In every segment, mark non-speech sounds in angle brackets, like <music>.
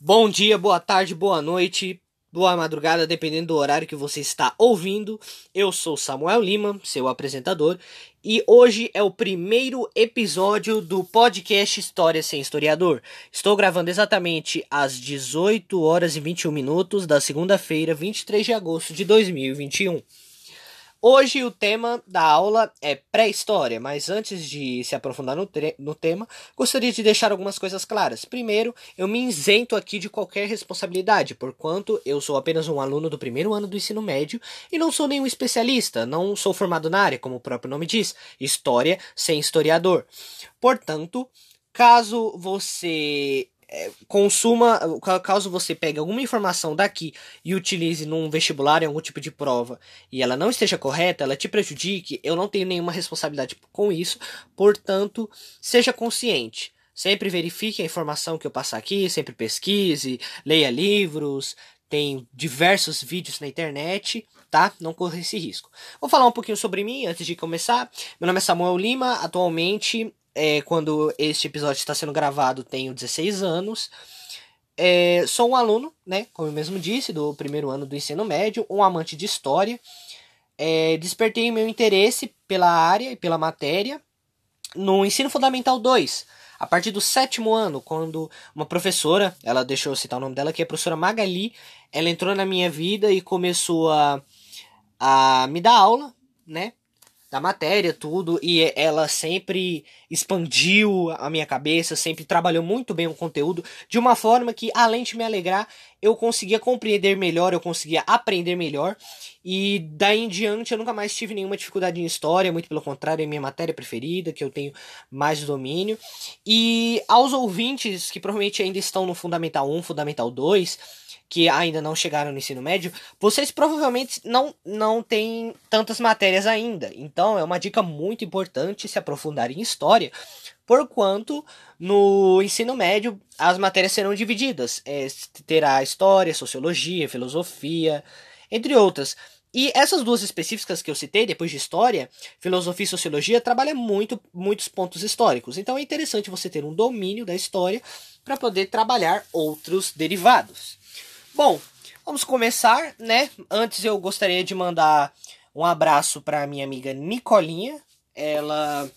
Bom dia, boa tarde, boa noite, boa madrugada, dependendo do horário que você está ouvindo. Eu sou Samuel Lima, seu apresentador, e hoje é o primeiro episódio do podcast História sem Historiador. Estou gravando exatamente às 18 horas e 21 minutos da segunda-feira, 23 de agosto de 2021. Hoje o tema da aula é pré-história, mas antes de se aprofundar no, no, tema, gostaria de deixar algumas coisas claras. Primeiro, eu me isento aqui de qualquer responsabilidade, porquanto eu sou apenas um aluno do primeiro ano do ensino médio e não sou nenhum especialista, não sou formado na área, como o próprio nome diz, história sem historiador. Portanto, caso você é, consuma, caso você pegue alguma informação daqui e utilize num vestibular em algum tipo de prova e ela não esteja correta, ela te prejudique, eu não tenho nenhuma responsabilidade com isso, portanto, seja consciente. Sempre verifique a informação que eu passar aqui, sempre pesquise, leia livros, tem diversos vídeos na internet, tá? Não corra esse risco. Vou falar um pouquinho sobre mim antes de começar. Meu nome é Samuel Lima, atualmente é, quando este episódio está sendo gravado, tenho 16 anos. É, sou um aluno, né, como eu mesmo disse, do primeiro ano do ensino médio, um amante de história. É, despertei meu interesse pela área e pela matéria no ensino fundamental 2, a partir do sétimo ano, quando uma professora, ela deixou eu citar o nome dela, que é a professora Magali, ela entrou na minha vida e começou a, a me dar aula, né? Da matéria, tudo, e ela sempre expandiu a minha cabeça, sempre trabalhou muito bem o conteúdo, de uma forma que, além de me alegrar, eu conseguia compreender melhor, eu conseguia aprender melhor, e daí em diante eu nunca mais tive nenhuma dificuldade em história, muito pelo contrário, é minha matéria preferida, que eu tenho mais domínio. E aos ouvintes que provavelmente ainda estão no Fundamental 1, Fundamental 2, que ainda não chegaram no ensino médio, vocês provavelmente não, não têm tantas matérias ainda. Então é uma dica muito importante se aprofundar em história, porquanto no ensino médio as matérias serão divididas. É, terá história, sociologia, filosofia, entre outras. E essas duas específicas que eu citei, depois de história, filosofia e sociologia, trabalham muito muitos pontos históricos. Então é interessante você ter um domínio da história para poder trabalhar outros derivados. Bom, vamos começar, né? Antes eu gostaria de mandar um abraço para minha amiga Nicolinha. Ela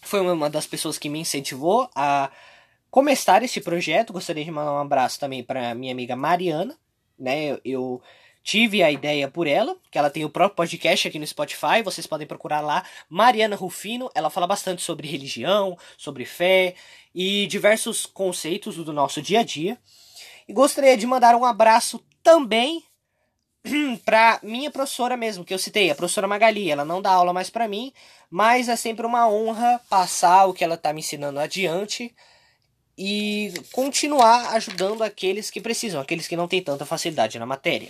foi uma das pessoas que me incentivou a começar esse projeto. Gostaria de mandar um abraço também para minha amiga Mariana, né? Eu tive a ideia por ela, que ela tem o próprio podcast aqui no Spotify, vocês podem procurar lá, Mariana Rufino, ela fala bastante sobre religião, sobre fé e diversos conceitos do nosso dia a dia. E gostaria de mandar um abraço também <clears throat> para minha professora mesmo, que eu citei, a professora Magali. Ela não dá aula mais para mim, mas é sempre uma honra passar o que ela está me ensinando adiante e continuar ajudando aqueles que precisam, aqueles que não têm tanta facilidade na matéria.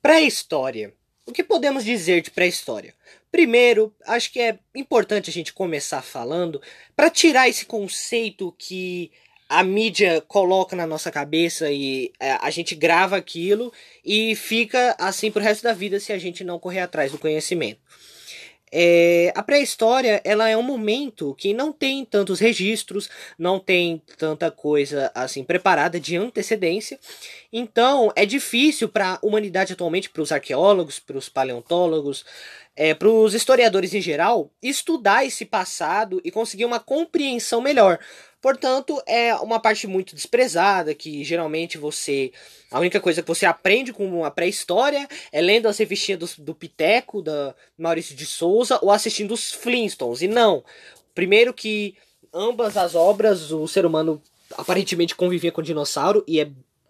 Pré-história. O que podemos dizer de pré-história? Primeiro, acho que é importante a gente começar falando para tirar esse conceito que a mídia coloca na nossa cabeça e é, a gente grava aquilo e fica assim pro resto da vida se a gente não correr atrás do conhecimento. É, a pré-história ela é um momento que não tem tantos registros, não tem tanta coisa assim preparada de antecedência, então é difícil para a humanidade atualmente, para os arqueólogos, para os paleontólogos, é, para os historiadores em geral, estudar esse passado e conseguir uma compreensão melhor. Portanto, é uma parte muito desprezada, que geralmente você. A única coisa que você aprende com a pré-história é lendo as revistinhas do, do Piteco, da Maurício de Souza, ou assistindo os Flintstones. E não. Primeiro que ambas as obras, o ser humano aparentemente convivia com dinossauro, e é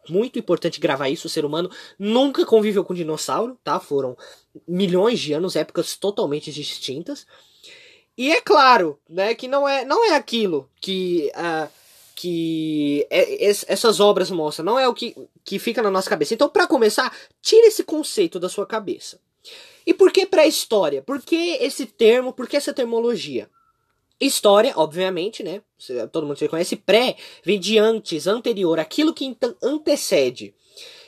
muito importante gravar isso, o ser humano nunca conviveu com dinossauro, tá? Foram milhões de anos, épocas totalmente distintas. E é claro, né, que não é, não é aquilo que, uh, que é, essas obras mostram, não é o que, que fica na nossa cabeça. Então, para começar, tire esse conceito da sua cabeça. E por que pré-história? Por que esse termo? Por que essa termologia? História, obviamente, né? Todo mundo se conhece. Pré vem de antes, anterior, aquilo que então antecede.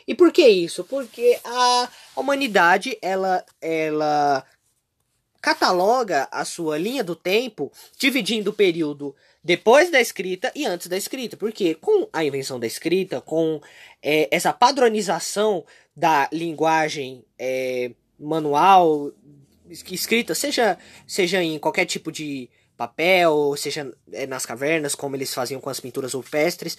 E por que isso? Porque a humanidade ela, ela cataloga a sua linha do tempo, dividindo o período depois da escrita e antes da escrita. Porque com a invenção da escrita, com é, essa padronização da linguagem é, manual, escrita, seja, seja em qualquer tipo de papel, seja é, nas cavernas, como eles faziam com as pinturas rupestres,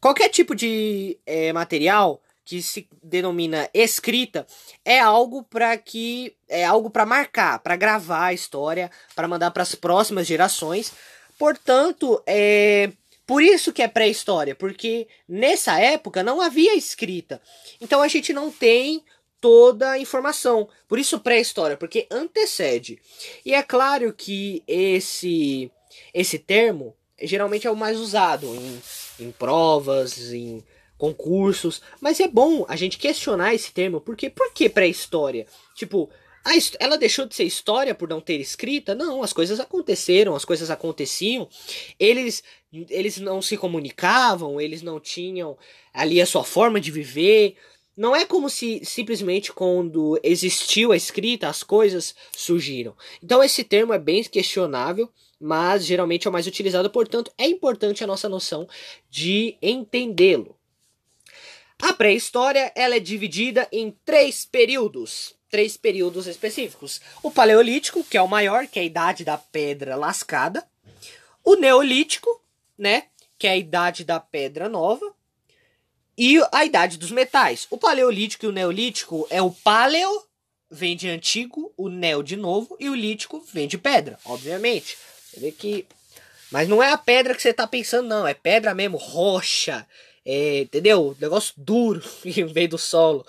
qualquer tipo de é, material que se denomina escrita é algo para que é algo para marcar, para gravar a história, para mandar para as próximas gerações. Portanto, é por isso que é pré-história, porque nessa época não havia escrita. Então a gente não tem toda a informação. Por isso pré-história, porque antecede. E é claro que esse esse termo geralmente é o mais usado em, em provas, em concursos, mas é bom a gente questionar esse termo, porque por que pré-história? Tipo, a, ela deixou de ser história por não ter escrita? Não, as coisas aconteceram, as coisas aconteciam. Eles eles não se comunicavam, eles não tinham ali a sua forma de viver. Não é como se simplesmente quando existiu a escrita as coisas surgiram. Então esse termo é bem questionável, mas geralmente é o mais utilizado, portanto é importante a nossa noção de entendê-lo. A pré-história ela é dividida em três períodos, três períodos específicos. O Paleolítico, que é o maior, que é a idade da pedra lascada. O Neolítico, né, que é a idade da pedra nova. E a idade dos metais. O Paleolítico e o Neolítico é o Paleo, vem de antigo, o Neo de novo, e o Lítico vem de pedra, obviamente. Você vê que. Mas não é a pedra que você está pensando, não. É pedra mesmo, rocha. É, entendeu? Negócio duro <laughs> em vez do solo.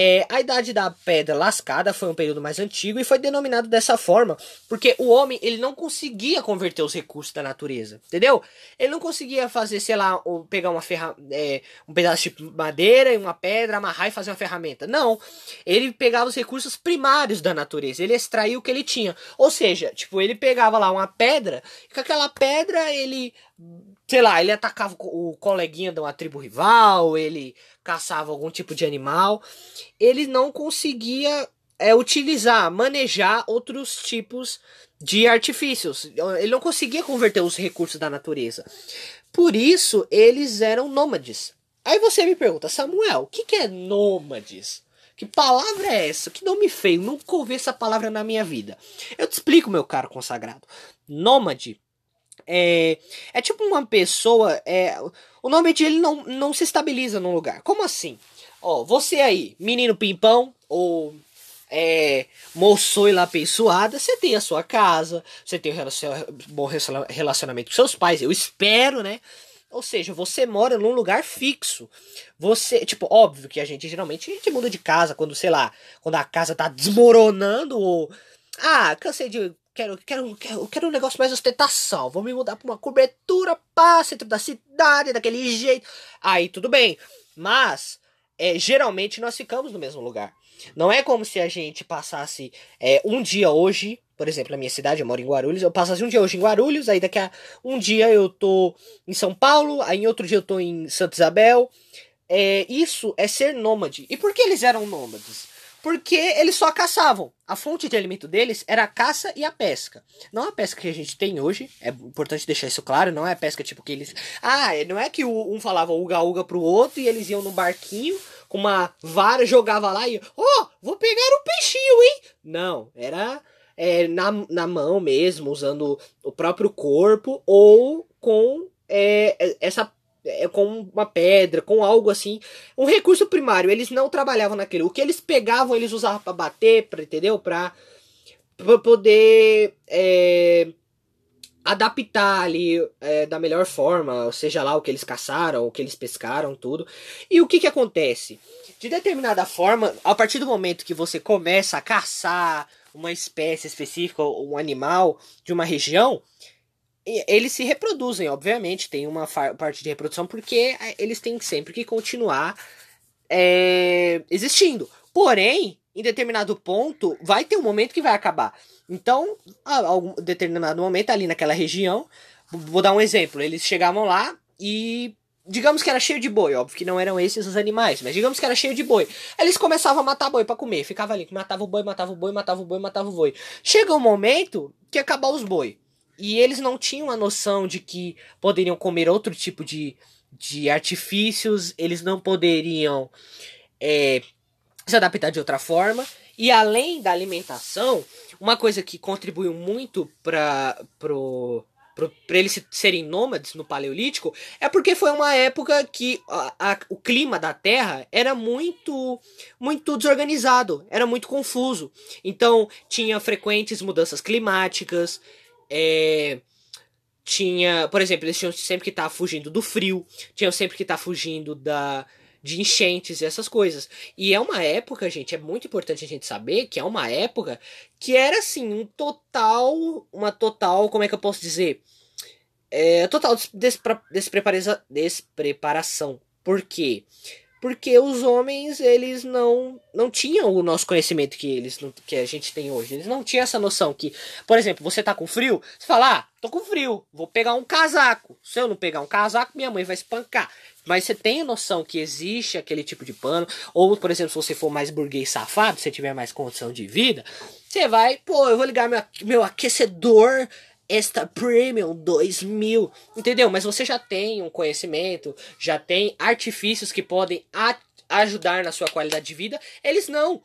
É, a idade da pedra lascada foi um período mais antigo e foi denominado dessa forma porque o homem ele não conseguia converter os recursos da natureza, entendeu? Ele não conseguia fazer, sei lá, pegar uma ferra é, um pedaço de madeira e uma pedra, amarrar e fazer uma ferramenta. Não, ele pegava os recursos primários da natureza, ele extraía o que ele tinha. Ou seja, tipo, ele pegava lá uma pedra e com aquela pedra ele sei lá, ele atacava o coleguinha de uma tribo rival, ele caçava algum tipo de animal, ele não conseguia é, utilizar, manejar outros tipos de artifícios. Ele não conseguia converter os recursos da natureza. Por isso, eles eram nômades. Aí você me pergunta, Samuel, o que, que é nômades? Que palavra é essa? Que nome feio, nunca ouvi essa palavra na minha vida. Eu te explico, meu caro consagrado. Nômade é, é tipo uma pessoa. É, o nome de ele não, não se estabiliza num lugar. Como assim? Ó, você aí, menino pimpão, ou é, abençoada, você tem a sua casa, você tem um bom relacionamento com seus pais, eu espero, né? Ou seja, você mora num lugar fixo. Você, tipo, óbvio que a gente geralmente a gente muda de casa quando, sei lá, quando a casa tá desmoronando ou ah, cansei de quero, quero, quero, quero um negócio mais ostentação. Vou me mudar pra uma cobertura, pá, centro da cidade, daquele jeito. Aí tudo bem. Mas, é, geralmente nós ficamos no mesmo lugar. Não é como se a gente passasse é, um dia hoje, por exemplo, na minha cidade, eu moro em Guarulhos, eu passasse um dia hoje em Guarulhos, aí daqui a um dia eu tô em São Paulo, aí em outro dia eu tô em Santa Isabel. É, isso é ser nômade. E por que eles eram nômades? Porque eles só caçavam. A fonte de alimento deles era a caça e a pesca. Não a pesca que a gente tem hoje, é importante deixar isso claro, não é a pesca tipo que eles. Ah, não é que um falava uga-uga pro outro e eles iam no barquinho com uma vara, jogava lá e. Oh, vou pegar um peixinho, hein? Não, era é, na, na mão mesmo, usando o próprio corpo ou com é, essa é, com uma pedra, com algo assim, um recurso primário. Eles não trabalhavam naquilo. O que eles pegavam, eles usavam para bater, para entendeu? Para poder é, adaptar ali é, da melhor forma, seja lá o que eles caçaram, o que eles pescaram, tudo. E o que que acontece? De determinada forma, a partir do momento que você começa a caçar uma espécie específica, um animal de uma região, eles se reproduzem, obviamente, tem uma parte de reprodução, porque é, eles têm sempre que continuar é, existindo. Porém, em determinado ponto, vai ter um momento que vai acabar. Então, a determinado momento, ali naquela região, vou dar um exemplo: eles chegavam lá e. Digamos que era cheio de boi, óbvio que não eram esses os animais, mas digamos que era cheio de boi. Eles começavam a matar boi para comer, ficava ali, matava o boi, matava o boi, matava o boi, matava o boi. Chega um momento que acabou os boi. E eles não tinham a noção de que poderiam comer outro tipo de, de artifícios, eles não poderiam é, se adaptar de outra forma. E além da alimentação, uma coisa que contribuiu muito para pro para eles serem nômades no Paleolítico é porque foi uma época que a, a, o clima da Terra era muito muito desorganizado, era muito confuso. Então tinha frequentes mudanças climáticas, é, tinha, por exemplo, eles tinham sempre que estar tá fugindo do frio, tinham sempre que estar tá fugindo da de enchentes e essas coisas. E é uma época, gente, é muito importante a gente saber que é uma época que era assim, um total, uma total, como é que eu posso dizer? É, total despre, despreparação. Por quê? Porque os homens, eles não não tinham o nosso conhecimento que eles que a gente tem hoje. Eles não tinham essa noção que, por exemplo, você tá com frio, você fala: "Ah, tô com frio, vou pegar um casaco". Se eu não pegar um casaco, minha mãe vai espancar. Mas você tem a noção que existe aquele tipo de pano, ou por exemplo, se você for mais burguês safado, se tiver mais condição de vida, você vai, pô, eu vou ligar meu, meu aquecedor esta Premium 2000, entendeu? Mas você já tem um conhecimento, já tem artifícios que podem ajudar na sua qualidade de vida. Eles não.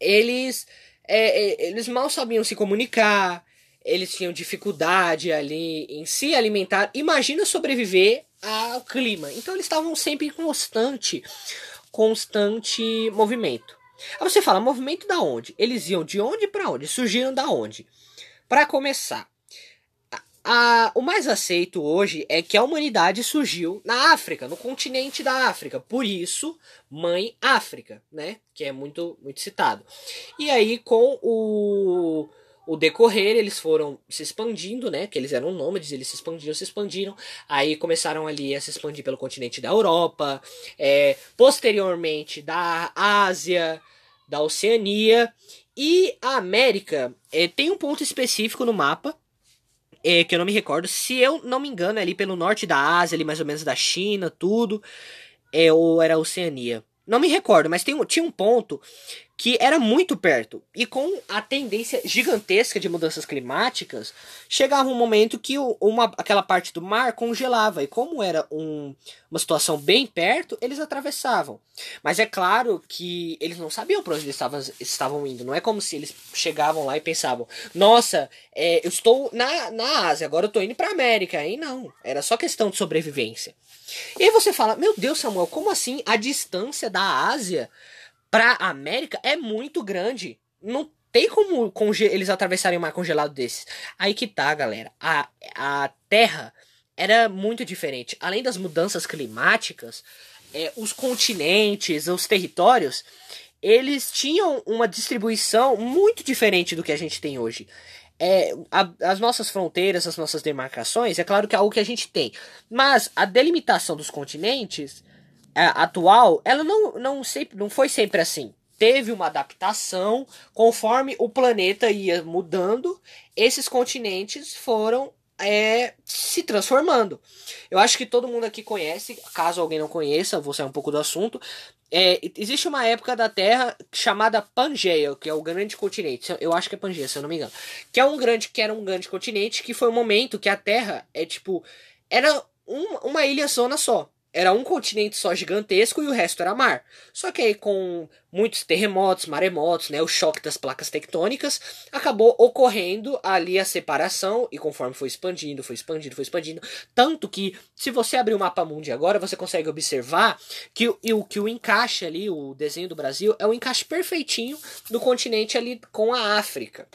Eles, é, é, eles mal sabiam se comunicar, eles tinham dificuldade ali em se alimentar. Imagina sobreviver ao clima. Então eles estavam sempre em constante, constante movimento. Aí você fala, movimento da onde? Eles iam de onde para onde? Surgiram da onde? Para começar, a, o mais aceito hoje é que a humanidade surgiu na África, no continente da África. Por isso, Mãe África, né? Que é muito, muito citado. E aí, com o, o decorrer, eles foram se expandindo, né? Que eles eram nômades, eles se expandiram, se expandiram. Aí começaram ali a se expandir pelo continente da Europa, é, posteriormente da Ásia, da Oceania. E a América é, tem um ponto específico no mapa é, que eu não me recordo. Se eu não me engano, é ali pelo norte da Ásia, ali mais ou menos da China, tudo. É, ou era a Oceania. Não me recordo, mas tem, tinha um ponto que era muito perto. E com a tendência gigantesca de mudanças climáticas, chegava um momento que uma, aquela parte do mar congelava. E como era um, uma situação bem perto, eles atravessavam. Mas é claro que eles não sabiam para onde eles estavam, estavam indo. Não é como se eles chegavam lá e pensavam: Nossa, é, eu estou na, na Ásia, agora eu estou indo para América. Aí não, era só questão de sobrevivência. E aí você fala: Meu Deus, Samuel, como assim a distância da Ásia? pra América é muito grande. Não tem como eles atravessarem um mar congelado desses. Aí que tá, galera. A, a Terra era muito diferente. Além das mudanças climáticas, é, os continentes, os territórios, eles tinham uma distribuição muito diferente do que a gente tem hoje. É, a, as nossas fronteiras, as nossas demarcações, é claro que é algo que a gente tem. Mas a delimitação dos continentes atual, ela não, não, sempre, não foi sempre assim. Teve uma adaptação conforme o planeta ia mudando, esses continentes foram é, se transformando. Eu acho que todo mundo aqui conhece, caso alguém não conheça, vou sair um pouco do assunto. É, existe uma época da Terra chamada Pangeia, que é o grande continente. Eu acho que é Pangeia, se eu não me engano. Que é um grande, que era um grande continente, que foi um momento que a Terra é tipo. Era um, uma ilha zona só era um continente só gigantesco e o resto era mar. Só que aí com muitos terremotos, maremotos, né, o choque das placas tectônicas, acabou ocorrendo ali a separação e conforme foi expandindo, foi expandindo, foi expandindo, tanto que se você abrir o mapa mundi agora, você consegue observar que o que o encaixe ali, o desenho do Brasil é o encaixe perfeitinho do continente ali com a África.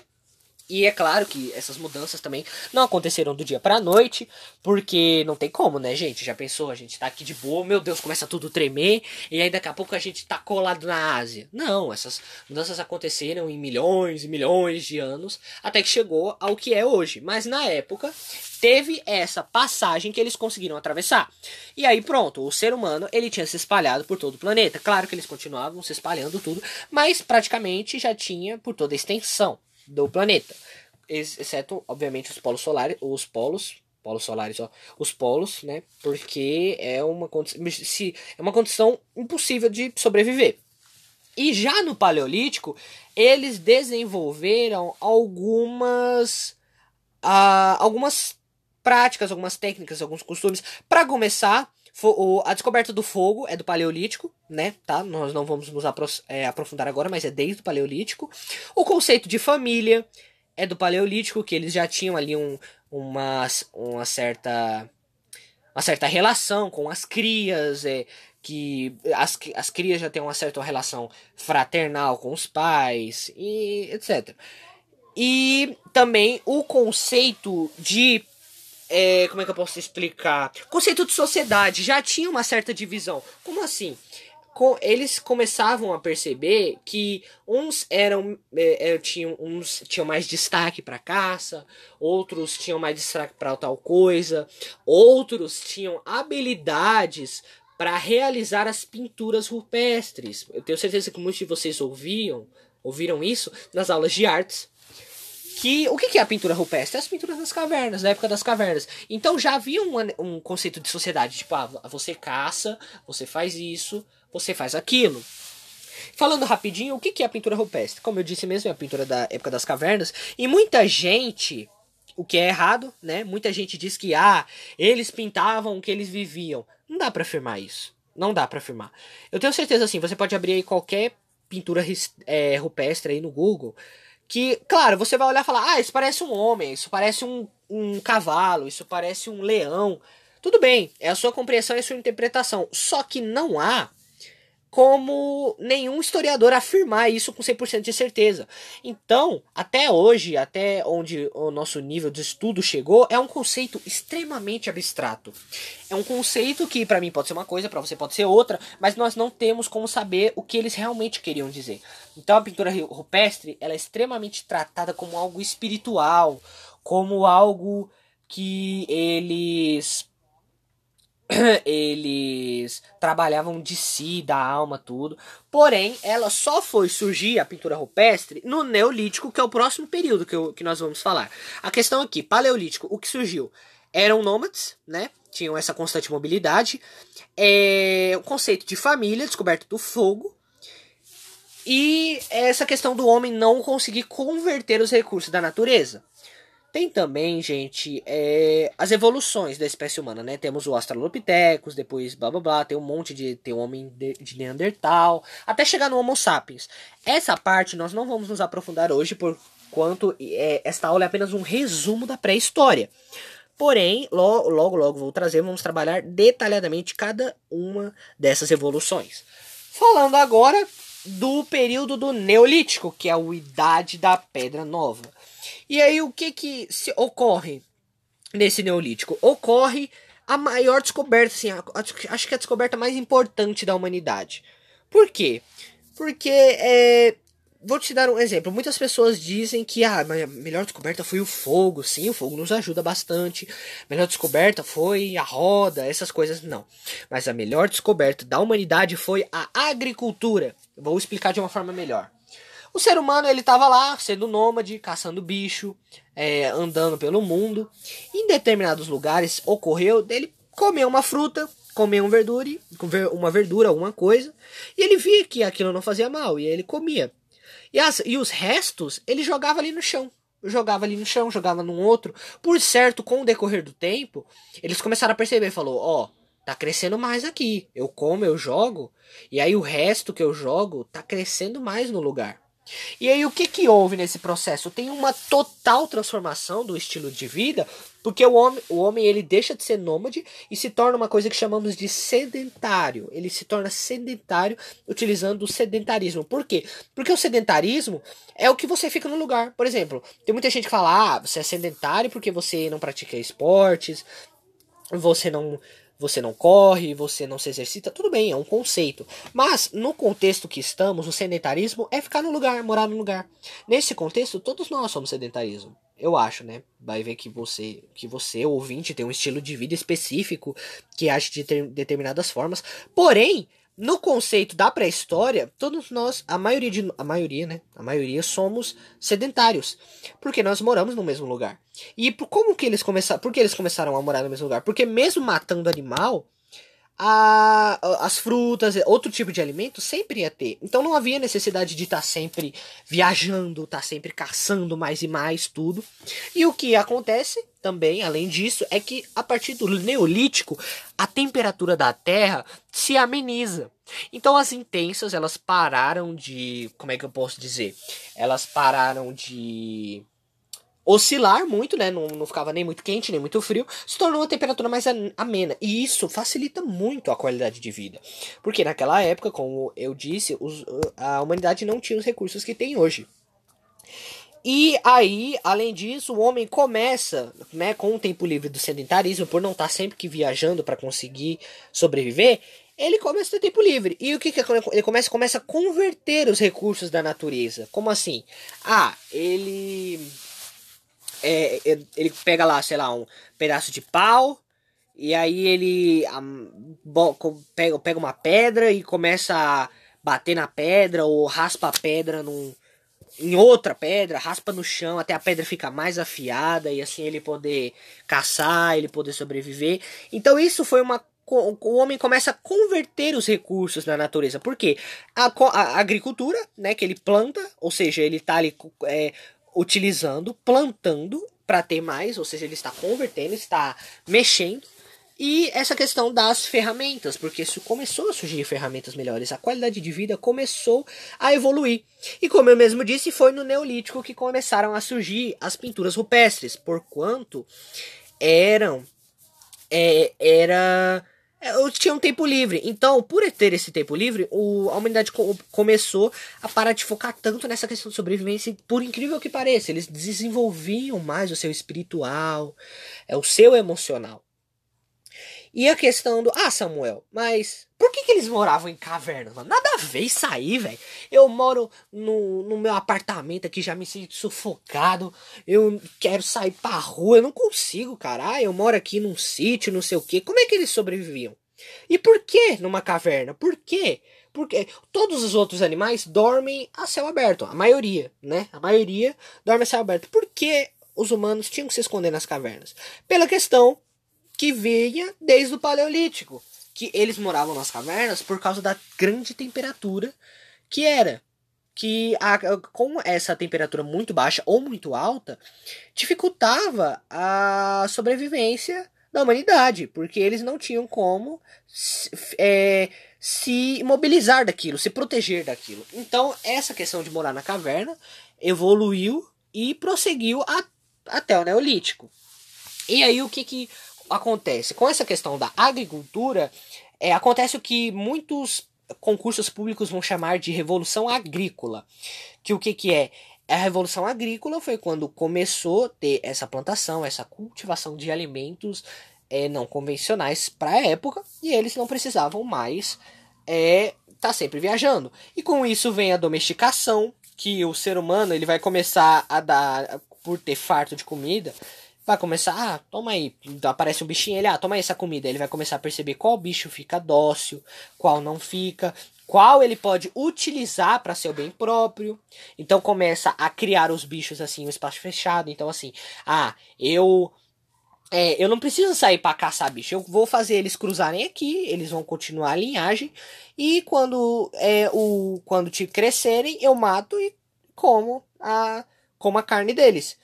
E é claro que essas mudanças também não aconteceram do dia pra noite, porque não tem como, né, gente? Já pensou? A gente tá aqui de boa, meu Deus, começa tudo tremer, e aí daqui a pouco a gente tá colado na Ásia. Não, essas mudanças aconteceram em milhões e milhões de anos, até que chegou ao que é hoje. Mas na época, teve essa passagem que eles conseguiram atravessar. E aí pronto, o ser humano ele tinha se espalhado por todo o planeta. Claro que eles continuavam se espalhando tudo, mas praticamente já tinha por toda a extensão do planeta. Exceto, obviamente, os polos solares, os polos, polos solares, ó, os polos, né? Porque é uma, se, é uma condição impossível de sobreviver. E já no Paleolítico, eles desenvolveram algumas uh, algumas práticas, algumas técnicas, alguns costumes. Para começar, a descoberta do fogo é do Paleolítico, né? Tá? Nós não vamos nos é, aprofundar agora, mas é desde o Paleolítico. O conceito de família é do Paleolítico, que eles já tinham ali um, uma, uma certa uma certa relação com as crias, é, que as, as crias já têm uma certa relação fraternal com os pais, e etc. E também o conceito de é, como é que eu posso explicar? Conceito de sociedade já tinha uma certa divisão. Como assim? Eles começavam a perceber que uns eram é, é tinham uns tinham mais destaque para caça, outros tinham mais destaque para tal coisa, outros tinham habilidades para realizar as pinturas rupestres. Eu tenho certeza que muitos de vocês ouviam, ouviram isso nas aulas de artes que o que é a pintura rupestre? É as pinturas das cavernas, da época das cavernas. Então já havia um, um conceito de sociedade, tipo, ah, você caça, você faz isso, você faz aquilo. Falando rapidinho, o que é a pintura rupestre? Como eu disse mesmo, é a pintura da época das cavernas. E muita gente, o que é errado, né? Muita gente diz que, ah, eles pintavam o que eles viviam. Não dá para afirmar isso. Não dá para afirmar. Eu tenho certeza, assim, você pode abrir aí qualquer pintura é, rupestre aí no Google que, claro, você vai olhar e falar: ah, isso parece um homem, isso parece um, um cavalo, isso parece um leão. Tudo bem, é a sua compreensão e a sua interpretação. Só que não há como nenhum historiador afirmar isso com 100% de certeza. Então, até hoje, até onde o nosso nível de estudo chegou, é um conceito extremamente abstrato. É um conceito que para mim pode ser uma coisa, para você pode ser outra, mas nós não temos como saber o que eles realmente queriam dizer. Então, a pintura rupestre, ela é extremamente tratada como algo espiritual, como algo que eles <clears throat> eles trabalhavam de si, da alma, tudo. Porém, ela só foi surgir, a pintura rupestre, no Neolítico, que é o próximo período que, eu, que nós vamos falar. A questão aqui, Paleolítico, o que surgiu? Eram nômades, né? Tinham essa constante mobilidade. É, o conceito de família, descoberta do fogo. E essa questão do homem não conseguir converter os recursos da natureza. Tem também, gente, é, as evoluções da espécie humana, né? Temos o Australopithecus, depois blá blá blá, tem um monte de. Tem o homem de, de Neandertal, até chegar no Homo sapiens. Essa parte nós não vamos nos aprofundar hoje, por quanto é, esta aula é apenas um resumo da pré-história. Porém, logo, logo vou trazer, vamos trabalhar detalhadamente cada uma dessas evoluções. Falando agora do período do Neolítico, que é a Idade da Pedra Nova. E aí o que que ocorre nesse Neolítico? Ocorre a maior descoberta, assim, a, a, acho que a descoberta mais importante da humanidade. Por quê? Porque é, vou te dar um exemplo. Muitas pessoas dizem que ah, a melhor descoberta foi o fogo. Sim, o fogo nos ajuda bastante. A melhor descoberta foi a roda, essas coisas não. Mas a melhor descoberta da humanidade foi a agricultura. Vou explicar de uma forma melhor. O ser humano ele estava lá, sendo nômade, caçando bicho, é, andando pelo mundo. Em determinados lugares ocorreu dele comer uma fruta, comer um verdura, uma verdura, alguma coisa, e ele via que aquilo não fazia mal e ele comia. E, as, e os restos ele jogava ali no chão. Jogava ali no chão, jogava num outro. Por certo, com o decorrer do tempo, eles começaram a perceber, falou, ó, oh, tá crescendo mais aqui. Eu como, eu jogo, e aí o resto que eu jogo tá crescendo mais no lugar. E aí o que que houve nesse processo? Tem uma total transformação do estilo de vida, porque o homem, o homem ele deixa de ser nômade e se torna uma coisa que chamamos de sedentário. Ele se torna sedentário utilizando o sedentarismo. Por quê? Porque o sedentarismo é o que você fica no lugar. Por exemplo, tem muita gente que fala: "Ah, você é sedentário porque você não pratica esportes, você não você não corre, você não se exercita, tudo bem, é um conceito. Mas no contexto que estamos, o sedentarismo é ficar no lugar, morar no lugar. Nesse contexto, todos nós somos sedentarismo. Eu acho, né? Vai ver que você, que você, ouvinte, tem um estilo de vida específico que age de ter, determinadas formas. Porém, no conceito da pré-história, todos nós, a maioria de, a maioria, né? A maioria somos sedentários, porque nós moramos no mesmo lugar. E por, como que eles começaram, por que eles começaram a morar no mesmo lugar? Porque mesmo matando animal, a, as frutas, outro tipo de alimento, sempre ia ter. Então não havia necessidade de estar tá sempre viajando, estar tá sempre caçando mais e mais tudo. E o que acontece também, além disso, é que a partir do Neolítico, a temperatura da Terra se ameniza. Então as intensas, elas pararam de, como é que eu posso dizer? Elas pararam de oscilar muito, né? Não, não ficava nem muito quente, nem muito frio, se tornou uma temperatura mais amena. E isso facilita muito a qualidade de vida. Porque naquela época, como eu disse, os, a humanidade não tinha os recursos que tem hoje. E aí, além disso, o homem começa, né, com o tempo livre do sedentarismo, por não estar tá sempre que viajando para conseguir sobreviver, ele começa a ter tempo livre. E o que, que ele começa? Começa a converter os recursos da natureza. Como assim? Ah, ele é, é, ele pega lá, sei lá, um pedaço de pau, e aí ele pega, pega uma pedra e começa a bater na pedra, ou raspa a pedra num, em outra pedra, raspa no chão até a pedra ficar mais afiada e assim ele poder caçar, ele poder sobreviver. Então isso foi uma o homem começa a converter os recursos da natureza. Por quê? A, a agricultura, né, que ele planta, ou seja, ele está ali é, utilizando, plantando para ter mais, ou seja, ele está convertendo, está mexendo. E essa questão das ferramentas, porque isso começou a surgir ferramentas melhores, a qualidade de vida começou a evoluir. E como eu mesmo disse, foi no Neolítico que começaram a surgir as pinturas rupestres, porquanto eram é, era eu tinha um tempo livre. Então, por ter esse tempo livre, o, a humanidade co começou a parar de focar tanto nessa questão de sobrevivência. E, por incrível que pareça, eles desenvolviam mais o seu espiritual, é o seu emocional. E a questão do. Ah, Samuel, mas por que, que eles moravam em cavernas? Nada a ver isso aí, velho. Eu moro no, no meu apartamento aqui, já me sinto sufocado. Eu quero sair pra rua, eu não consigo, cara. eu moro aqui num sítio, não sei o quê. Como é que eles sobreviviam? E por que numa caverna? Por quê? Porque todos os outros animais dormem a céu aberto. A maioria, né? A maioria dorme a céu aberto. Por que os humanos tinham que se esconder nas cavernas? Pela questão que vinha desde o Paleolítico, que eles moravam nas cavernas por causa da grande temperatura que era. Que a, com essa temperatura muito baixa ou muito alta, dificultava a sobrevivência da humanidade, porque eles não tinham como é, se mobilizar daquilo, se proteger daquilo. Então, essa questão de morar na caverna evoluiu e prosseguiu a, até o Neolítico. E aí, o que, que acontece? Com essa questão da agricultura, é, acontece o que muitos concursos públicos vão chamar de revolução agrícola. Que o que, que é? A revolução agrícola foi quando começou a ter essa plantação, essa cultivação de alimentos é, não convencionais para a época e eles não precisavam mais é, tá sempre viajando. E com isso vem a domesticação, que o ser humano ele vai começar a dar, por ter farto de comida, vai começar, ah, toma aí, aparece um bichinho, ele, ah, toma aí essa comida, ele vai começar a perceber qual bicho fica dócil, qual não fica, qual ele pode utilizar para seu bem próprio. Então começa a criar os bichos assim, um espaço fechado. Então assim, ah, eu é, eu não preciso sair para caçar bicho. Eu vou fazer eles cruzarem aqui, eles vão continuar a linhagem e quando é o quando te crescerem, eu mato e como a como a carne deles.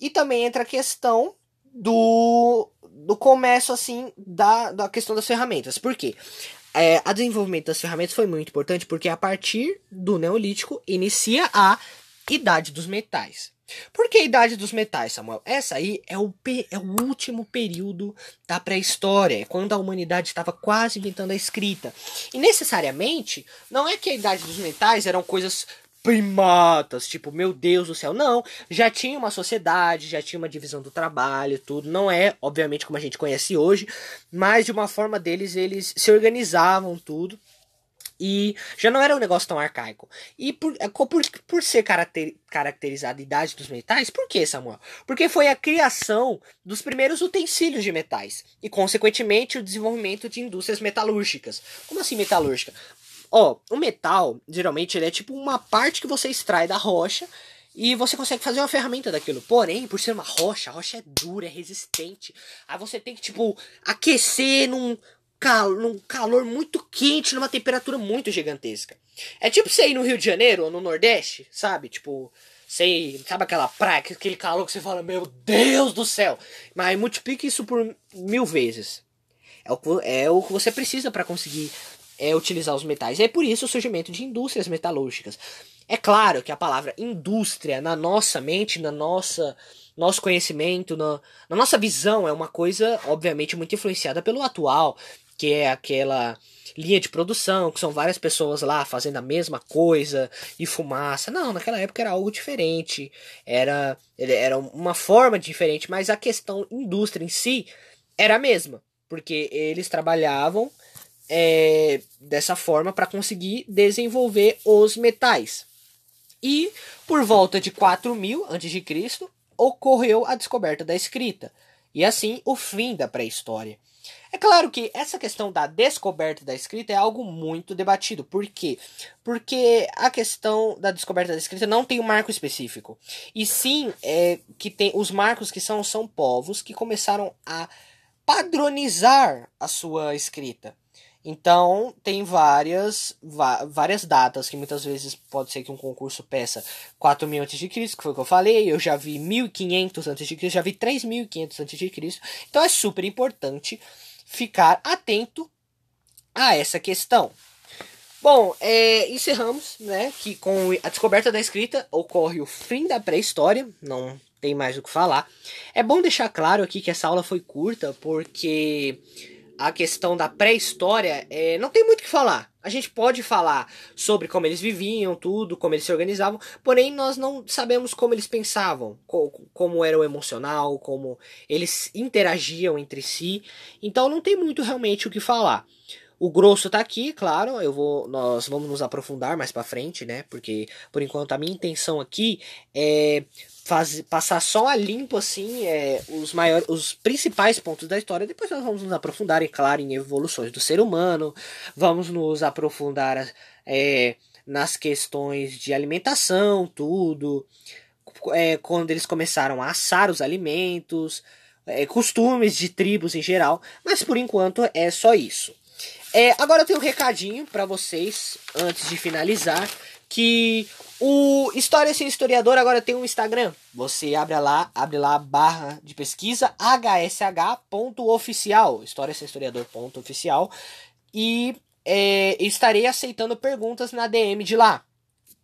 E também entra a questão do, do comércio, assim, da, da questão das ferramentas. Por quê? É, a desenvolvimento das ferramentas foi muito importante porque a partir do Neolítico inicia a Idade dos Metais. Por que a Idade dos Metais, Samuel? Essa aí é o, é o último período da pré-história, é quando a humanidade estava quase inventando a escrita. E necessariamente, não é que a Idade dos Metais eram coisas primatas, tipo, meu Deus do céu. Não, já tinha uma sociedade, já tinha uma divisão do trabalho, tudo. Não é, obviamente, como a gente conhece hoje, mas de uma forma deles, eles se organizavam tudo. E já não era um negócio tão arcaico. E por, é, por, por ser caracter, caracterizada a idade dos metais, por que, Samuel? Porque foi a criação dos primeiros utensílios de metais. E, consequentemente, o desenvolvimento de indústrias metalúrgicas. Como assim metalúrgica? Ó, o metal, geralmente, ele é tipo uma parte que você extrai da rocha e você consegue fazer uma ferramenta daquilo. Porém, por ser uma rocha, a rocha é dura, é resistente. Aí você tem que, tipo, aquecer num cal num calor muito quente, numa temperatura muito gigantesca. É tipo você ir no Rio de Janeiro ou no Nordeste, sabe? Tipo, sei, sabe aquela praia, aquele calor que você fala, meu Deus do céu. Mas multiplique isso por mil vezes. É o, é o que você precisa para conseguir é, utilizar os metais. E é por isso o surgimento de indústrias metalúrgicas. É claro que a palavra indústria, na nossa mente, na nossa nosso conhecimento, na, na nossa visão, é uma coisa, obviamente, muito influenciada pelo atual, que é aquela linha de produção, que são várias pessoas lá fazendo a mesma coisa e fumaça. Não, naquela época era algo diferente, era, era uma forma diferente, mas a questão indústria em si era a mesma, porque eles trabalhavam é, dessa forma para conseguir desenvolver os metais. E por volta de 4000 a.C., ocorreu a descoberta da escrita, e assim o fim da pré-história. É claro que essa questão da descoberta da escrita é algo muito debatido. Por quê? Porque a questão da descoberta da escrita não tem um marco específico. E sim, é que tem os marcos que são são povos que começaram a padronizar a sua escrita. Então, tem várias, várias datas que muitas vezes pode ser que um concurso peça 4000 a.C., que foi o que eu falei, eu já vi 1500 a.C., já vi 3500 a.C. Então é super importante ficar atento a essa questão. Bom, é, encerramos, né, que com a descoberta da escrita ocorre o fim da pré-história, não tem mais o que falar. É bom deixar claro aqui que essa aula foi curta, porque a questão da pré-história, é, não tem muito o que falar. A gente pode falar sobre como eles viviam, tudo, como eles se organizavam, porém nós não sabemos como eles pensavam, co como era o emocional, como eles interagiam entre si. Então não tem muito realmente o que falar. O grosso tá aqui, claro, eu vou nós vamos nos aprofundar mais para frente, né? Porque por enquanto a minha intenção aqui é faz, passar só a limpo assim é, os maiores os principais pontos da história depois nós vamos nos aprofundar é claro em evoluções do ser humano vamos nos aprofundar é, nas questões de alimentação tudo é, quando eles começaram a assar os alimentos é, costumes de tribos em geral mas por enquanto é só isso é, agora eu tenho um recadinho para vocês antes de finalizar que o História Sem Historiador agora tem um Instagram. Você abre lá, abre lá a barra de pesquisa hsh.oficial, história sem historiador.oficial e é, estarei aceitando perguntas na DM de lá.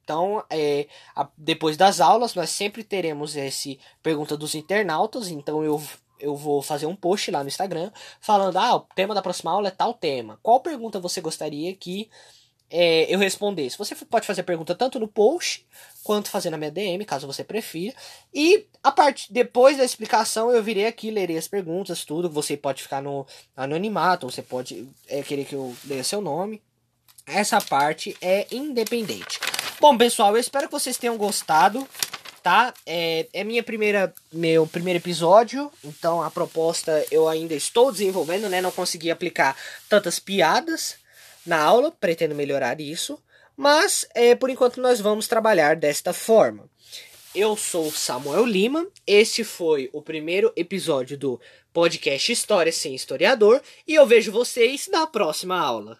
Então, é, a, depois das aulas, nós sempre teremos esse pergunta dos internautas. Então, eu, eu vou fazer um post lá no Instagram falando: ah, o tema da próxima aula é tal tema. Qual pergunta você gostaria que é, eu respondesse. Você pode fazer a pergunta tanto no post quanto fazer na minha DM, caso você prefira. E a parte depois da explicação eu virei aqui, lerei as perguntas, tudo. Você pode ficar no anonimato, você pode é, querer que eu leia seu nome. Essa parte é independente. Bom, pessoal, eu espero que vocês tenham gostado, tá? É, é minha primeira, meu primeiro episódio, então a proposta eu ainda estou desenvolvendo, né? Não consegui aplicar tantas piadas, na aula, pretendo melhorar isso, mas é, por enquanto nós vamos trabalhar desta forma. Eu sou Samuel Lima, este foi o primeiro episódio do podcast História Sem Historiador e eu vejo vocês na próxima aula.